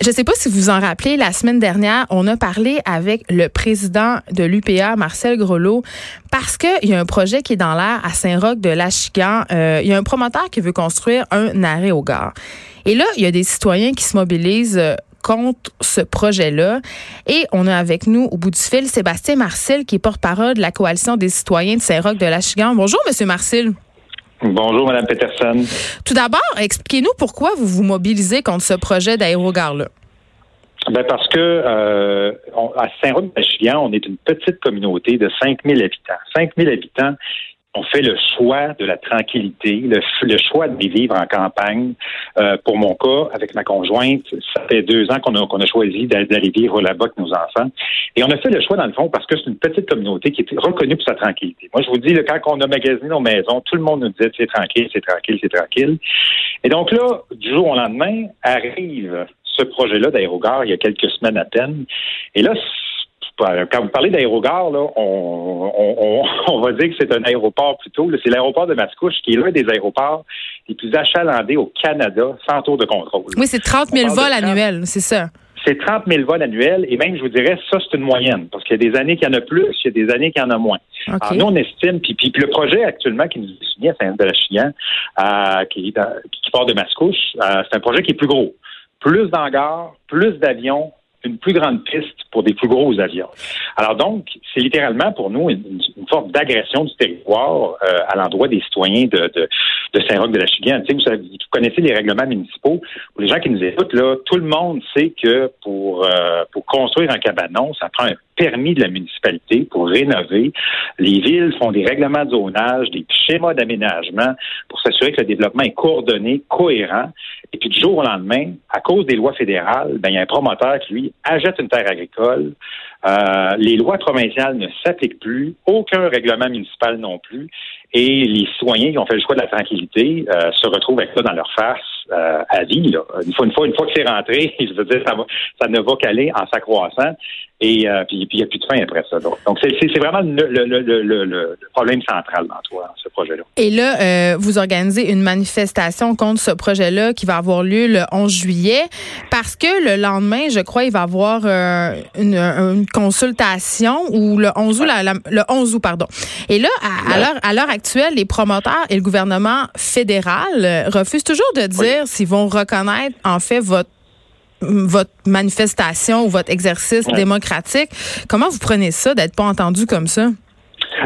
Je ne sais pas si vous vous en rappelez, la semaine dernière, on a parlé avec le président de l'UPA, Marcel Grelot, parce qu'il y a un projet qui est dans l'air à Saint-Roch de l'Achigan. Euh, il y a un promoteur qui veut construire un arrêt au gare. Et là, il y a des citoyens qui se mobilisent euh, contre ce projet-là. Et on a avec nous, au bout du fil, Sébastien Marcel, qui est porte-parole de la Coalition des citoyens de Saint-Roch de l'Achigan. Bonjour, Monsieur Marcel. Bonjour, Mme Peterson. Tout d'abord, expliquez-nous pourquoi vous vous mobilisez contre ce projet d'aérogare-là. Ben parce que euh, à Saint-Roch-de-Chigan, on est une petite communauté de 5000 habitants. 5000 habitants on fait le choix de la tranquillité, le, choix de vivre en campagne. Euh, pour mon cas, avec ma conjointe, ça fait deux ans qu'on a, choisi d'aller vivre là-bas avec nos enfants. Et on a fait le choix, dans le fond, parce que c'est une petite communauté qui est reconnue pour sa tranquillité. Moi, je vous dis, quand on a magasiné nos maisons, tout le monde nous disait, c'est tranquille, c'est tranquille, c'est tranquille. Et donc là, du jour au lendemain, arrive ce projet-là d'aérogare il y a quelques semaines à peine. Et là, quand vous parlez d'aérogare, là, on, va dire que c'est un aéroport plutôt. C'est l'aéroport de Mascouche qui est l'un des aéroports les plus achalandés au Canada sans tour de contrôle. Oui, c'est 30 000 vols annuels, c'est ça. C'est 30 000 vols annuels et même, je vous dirais, ça, c'est une moyenne parce qu'il y a des années qu'il y en a plus, il y a des années qu'il y en a moins. Alors, nous, on estime, puis, puis, le projet actuellement qui nous est soumis à Saint-de-la-Chien, euh, qui, qui, part de Mascouche, euh, c'est un projet qui est plus gros. Plus d'hangars, plus d'avions, une plus grande piste pour des plus gros avions. Alors donc, c'est littéralement pour nous une, forme d'agression du territoire euh, à l'endroit des citoyens de, de, de Saint-Roch-de-la-Chigan. Tu sais, vous, connaissez les règlements municipaux. Pour les gens qui nous écoutent, là, tout le monde sait que pour, euh, pour construire un cabanon, ça prend un permis de la municipalité pour rénover. Les villes font des règlements de zonage, des schémas d'aménagement pour s'assurer que le développement est coordonné, cohérent. Et puis du jour au lendemain, à cause des lois fédérales, ben, il y a un promoteur qui, lui, achète une terre agricole. Euh, les lois provinciales ne s'appliquent plus, aucun règlement municipal non plus. Et les citoyens qui ont fait le choix de la tranquillité euh, se retrouvent avec ça dans leur face euh, à vie. Là. Une fois, une fois, une fois que c'est rentré, je veux dire, ça, va, ça ne va qu'aller en s'accroissant. Et euh, puis, il n'y a plus de fin après ça. Donc, c'est vraiment le, le, le, le, problème central dans toi, ce projet-là. Et là, euh, vous organisez une manifestation contre ce projet-là qui va avoir lieu le 11 juillet parce que le lendemain, je crois, il va y avoir euh, une, une, consultation ou le 11 août, le 11 août, pardon. Et là, à, à l'heure actuelle, les promoteurs et le gouvernement fédéral refusent toujours de dire s'ils vont reconnaître en fait votre votre manifestation ou votre exercice démocratique. Comment vous prenez ça d'être pas entendu comme ça?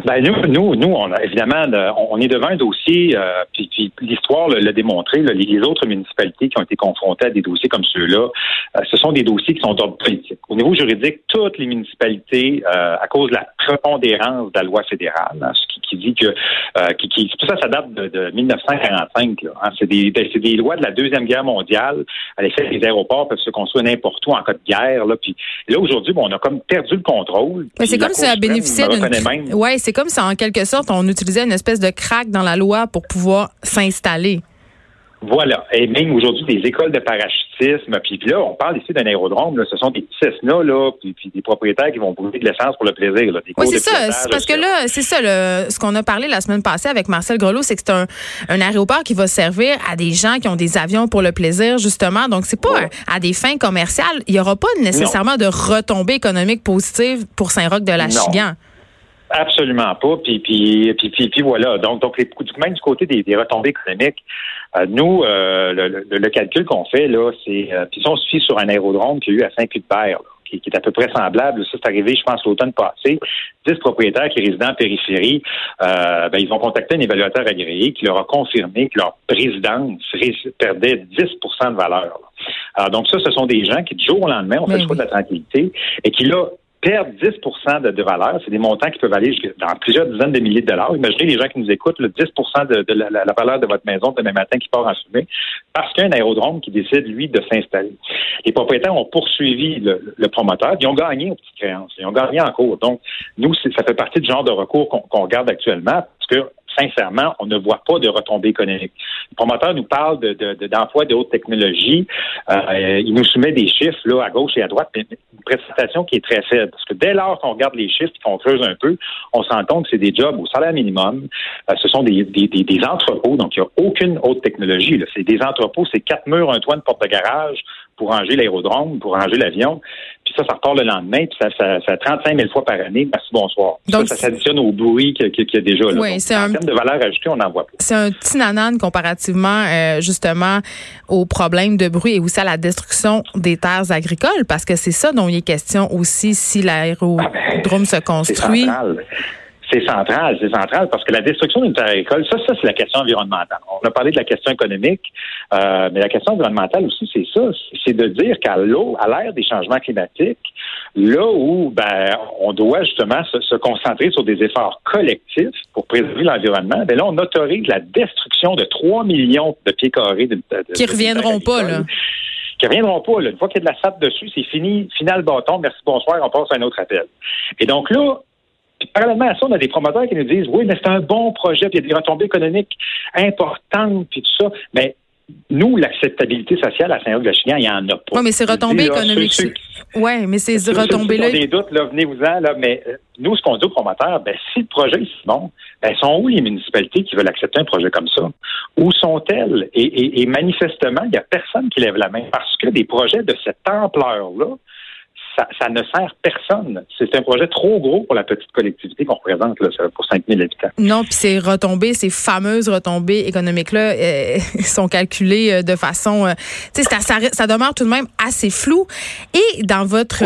Ben nous, nous, nous, on a évidemment, on est devant un dossier, euh, puis, puis l'histoire l'a démontré. les, autres municipalités qui ont été confrontées à des dossiers comme ceux-là, euh, ce sont des dossiers qui sont d'ordre politique. Au niveau juridique, toutes les municipalités, euh, à cause de la prépondérance de la loi fédérale, hein, ce qui, qui, dit que, qui, qui, tout ça, ça date de, de 1945. Là, hein, c'est des, ben, des lois de la deuxième guerre mondiale. À l'effet, les aéroports peuvent se construire n'importe où en cas de guerre. Là, puis là aujourd'hui, bon, on a comme perdu le contrôle. c'est comme si ça bénéficiait d'une. Ouais, c'est comme si en quelque sorte on utilisait une espèce de craque dans la loi pour pouvoir s'installer. Voilà. Et même aujourd'hui, des écoles de parachutisme. Puis là, on parle ici d'un aérodrome. Là. Ce sont des petits Cessna, là, puis, des propriétaires qui vont brûler de l'essence pour le plaisir. Là, oui, c'est ça. parce que là, c'est ça. ce qu'on a parlé la semaine passée avec Marcel Grelot, c'est que c'est un, un, aéroport qui va servir à des gens qui ont des avions pour le plaisir, justement. Donc, c'est pas à des fins commerciales. Il n'y aura pas nécessairement de retombées économiques positives pour Saint-Roch de la Chigan. Absolument pas. Puis, puis, puis, puis, voilà. Donc, donc même du côté des, retombées économiques, euh, nous, euh, le, calcul qu'on fait, là, c'est. Euh, puis si on se fie sur un aérodrome qui a eu à Saint-Cuthbert, qui, qui, est à peu près semblable. Ça, c'est arrivé, je pense, l'automne passé. Dix propriétaires qui résident en périphérie, ben, ils vont contacter un évaluateur agréé qui leur a confirmé que leur résidence perdait 10 de valeur. Alors, donc ça, ce sont des gens qui, du jour au lendemain, ont fait le choix de la tranquillité et qui, là, perdre 10 de, de valeur. C'est des montants qui peuvent aller dans plusieurs dizaines de milliers de dollars. Imaginez les gens qui nous écoutent, le 10 de, de la, valeur de votre maison demain matin qui part en fumée parce qu'il y a un aérodrome qui décide, lui, de s'installer. Les propriétaires ont poursuivi le, promoteur, ils ont gagné aux petites créances, ils ont gagné en cours. Donc, nous, ça fait partie du genre de recours qu'on regarde actuellement parce que sincèrement, on ne voit pas de retombées économiques. Le promoteur nous parle d'emploi de, de, de haute technologie. Euh, il nous soumet des chiffres là, à gauche et à droite, mais une présentation qui est très faible. Parce que dès lors qu'on regarde les chiffres et qu'on creuse un peu, on se rend compte que c'est des jobs au salaire minimum. Euh, ce sont des, des, des, entrepôts, donc il n'y a aucune haute technologie. C'est des entrepôts, c'est quatre murs, un toit, une porte de garage pour ranger l'aérodrome, pour ranger l'avion. Puis ça, ça repart le lendemain, puis ça, ça, ça 35 000 fois par année. Merci, bonsoir. Donc, ça, ça s'additionne au bruit qu'il y, a déjà là. Oui, c'est un... En termes de valeur ajoutée, on n'en voit. C'est un petit nanan comparativement, euh, justement, au problème de bruit et aussi à la destruction des terres agricoles, parce que c'est ça dont il est question aussi si l'aérodrome ah ben, se construit. C'est central, c'est central, parce que la destruction d'une terre agricole, ça, ça c'est la question environnementale. On a parlé de la question économique, euh, mais la question environnementale aussi, c'est ça, c'est de dire qu'à l'eau, à l'ère des changements climatiques, là où ben, on doit justement se, concentrer sur des efforts collectifs pour préserver l'environnement, ben là, on autorise la destruction de 3 millions de pieds carrés de, de qui reviendront pas, là qui reviendront pas. Là. Une fois qu'il y a de la sable dessus, c'est fini, final bâton, merci, bonsoir, on passe à un autre appel. Et donc là, parallèlement à ça, on a des promoteurs qui nous disent oui, mais c'est un bon projet, puis il y a des retombées économiques importantes, puis tout ça. Mais nous, l'acceptabilité sociale à Saint-Roch-de-Chignan, il n'y en a pas. Oui, mais c'est retombées économiques. Oui, mais c'est retombées-là. des doutes, là, venez-vous-en, là, mais euh, nous, ce qu'on dit aux promoteurs, ben, si le projet est bon, ben, sont où les municipalités qui veulent accepter un projet comme ça? Où sont-elles? Et, et manifestement, il n'y a personne qui lève la main parce que des projets de cette ampleur-là, ça, ne sert personne. C'est un projet trop gros pour la petite collectivité qu'on représente là, pour 5000 habitants. Non, puis ces retombées, ces fameuses retombées économiques-là euh, sont calculées euh, de façon... Euh, tu sais, ça, ça, demeure tout de même assez flou. Et dans votre...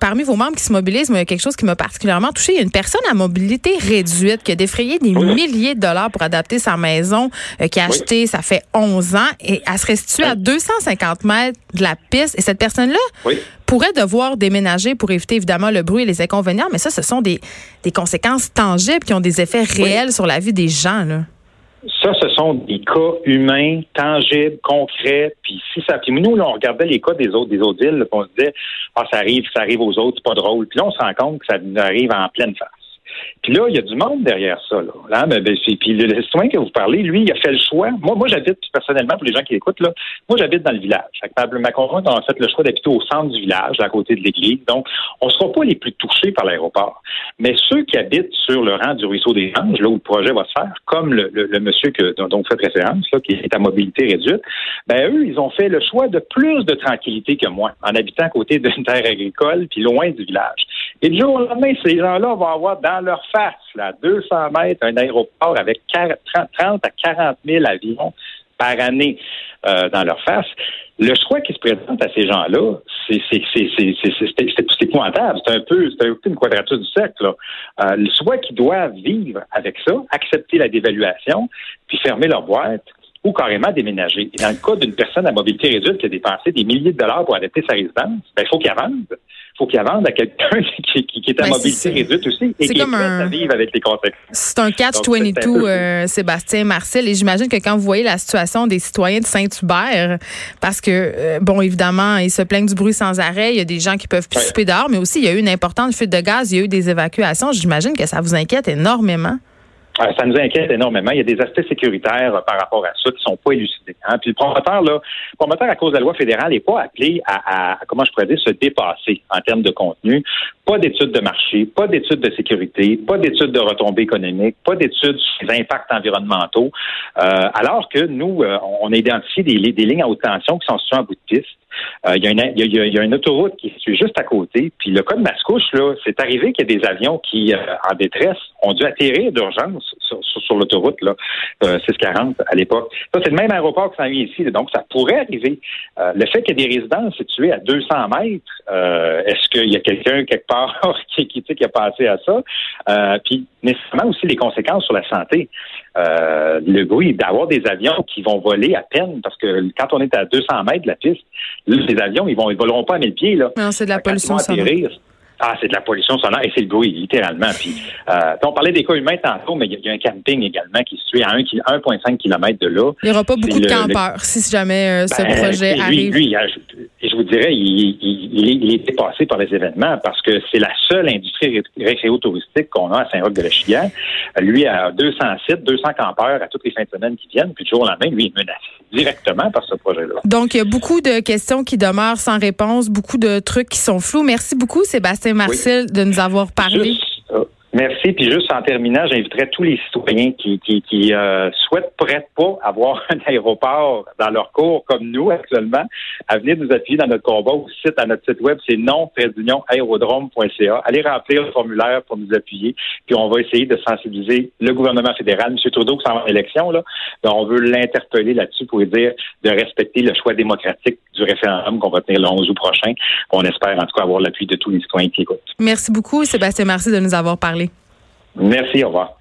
parmi vos membres qui se mobilisent, il y a quelque chose qui m'a particulièrement touché. Il y a une personne à mobilité réduite qui a défrayé des milliers de dollars pour adapter sa maison, qui a acheté, ça fait 11 ans, et elle serait située à 250 mètres de la piste. Et cette personne-là pourrait devoir déménager pour éviter évidemment le bruit et les inconvénients, mais ça, ce sont des, des conséquences tangibles qui ont des effets réels sur la vie des gens. Là. Ça, ce sont des cas humains, tangibles, concrets. Puis si ça, puis nous, là, on regardait les cas des autres, des autres îles, on se disait, ah, ça arrive, ça arrive aux autres, c'est pas drôle. Puis là, on se rend compte que ça arrive en pleine face. Puis là, il y a du monde derrière ça. Là. là ben, ben puis le, citoyen que vous parlez, lui, il a fait le choix. Moi, moi j'habite personnellement, pour les gens qui écoutent, là, moi, j'habite dans le village. ma conjointe a fait le choix d'habiter au centre du village, à côté de l'église. Donc, on ne sera pas les plus touchés par l'aéroport. Mais ceux qui habitent sur le rang du ruisseau des Anges, là où le projet va se faire, comme le, monsieur que, dont, vous faites référence, là, qui est à mobilité réduite, ben eux, ils ont fait le choix de plus de tranquillité que moi, en habitant à côté d'une terre agricole, puis loin du village. Et du jour au lendemain, ces gens-là vont avoir dans leur face, là, 200 mètres, un aéroport avec 30 à 40 000 avions par année euh, dans leur face. Le choix qui se présente à ces gens-là, c'est épouvantable. C'est un peu, c'est un peu une quadrature du cercle. Euh, le choix qu'ils doivent vivre avec ça, accepter la dévaluation, puis fermer leur boîte, ou carrément déménager. Et dans le cas d'une personne à mobilité réduite qui a dépensé des milliers de dollars pour adapter sa résidence, ben, il faut qu'il avance faut qu'il vende à quelqu'un qui, qui, est à ben, mobilité réduite aussi et qui est à vivre avec les conséquences. C'est un catch-22, euh, Sébastien Marcel, et j'imagine que quand vous voyez la situation des citoyens de Saint-Hubert, parce que, euh, bon, évidemment, ils se plaignent du bruit sans arrêt, il y a des gens qui peuvent plus souper dehors, mais aussi, il y a eu une importante fuite de gaz, il y a eu des évacuations. J'imagine que ça vous inquiète énormément. Euh, ça nous inquiète énormément. Il y a des aspects sécuritaires euh, par rapport à ça qui sont pas élucidés. Hein. Puis le promoteur, là, le promoteur à cause de la loi fédérale n'est pas appelé à, à, comment je pourrais dire, se dépasser en termes de contenu. Pas d'études de marché, pas d'études de sécurité, pas d'études de retombées économiques, pas d'études sur les impacts environnementaux. Euh, alors que nous, on a identifié des, des lignes à haute tension qui sont situées en bout de piste. Euh, il, y a une, autoroute qui est juste à côté. Puis le cas de Mascouche, là, c'est arrivé qu'il y a des avions qui, euh, en détresse, ont dû atterrir d'urgence sur, l'autoroute, là, 640 euh, à l'époque. Ça, c'est le même aéroport que ça vient ici. donc, ça pourrait arriver. le fait qu'il y ait des résidences situées à 200 mètres, est-ce qu'il y a quelqu'un quelque part qui, qui, qui a passé à ça? puis, nécessairement aussi les conséquences sur la santé. Le bruit, d'avoir des avions qui vont voler à peine, parce que quand on est à 200 mètres de la piste, les avions, ils vont, ils voleront pas à 1000 pieds, là. Non, c'est de la pollution sonore. Ah, c'est de la pollution sonore et c'est le bruit, littéralement. Puis, euh, on parlait des cas humains tantôt, mais il y, a un camping également qui est situé à 1,5 km de là. Il n'y aura pas beaucoup de campeurs si jamais euh, ce ben, projet arrive. Lui, et je vous dirais, il, il, est dépassé par les événements parce que c'est la seule industrie récréo-touristique qu'on a à Saint-Roch-de-la-Chilière. Lui a 200 sites, 200 campeurs à toutes les fins de semaine qui viennent, puis du jour au lendemain, lui est menacé directement par ce projet-là. Donc, il y a beaucoup de questions qui demeurent sans réponse, beaucoup de trucs qui sont flous. Merci beaucoup, Sébastien Marcel, de nous avoir parlé. Euh, Merci. Puis juste en terminant, j'inviterais tous les citoyens qui, qui, qui euh, souhaitent peut-être pas avoir un aéroport dans leur cours comme nous actuellement à venir nous appuyer dans notre combat au site, à notre site web, c'est non aérodrome.ca. Allez remplir le formulaire pour nous appuyer. Puis on va essayer de sensibiliser le gouvernement fédéral. M. Trudeau, qui s'en va en élection, là, ben, on veut l'interpeller là-dessus pour lui dire de respecter le choix démocratique du référendum qu'on va tenir le 11 août prochain. On espère en tout cas avoir l'appui de tous les citoyens qui écoutent. Merci beaucoup, Sébastien. Merci de nous avoir parlé. Merci, au revoir.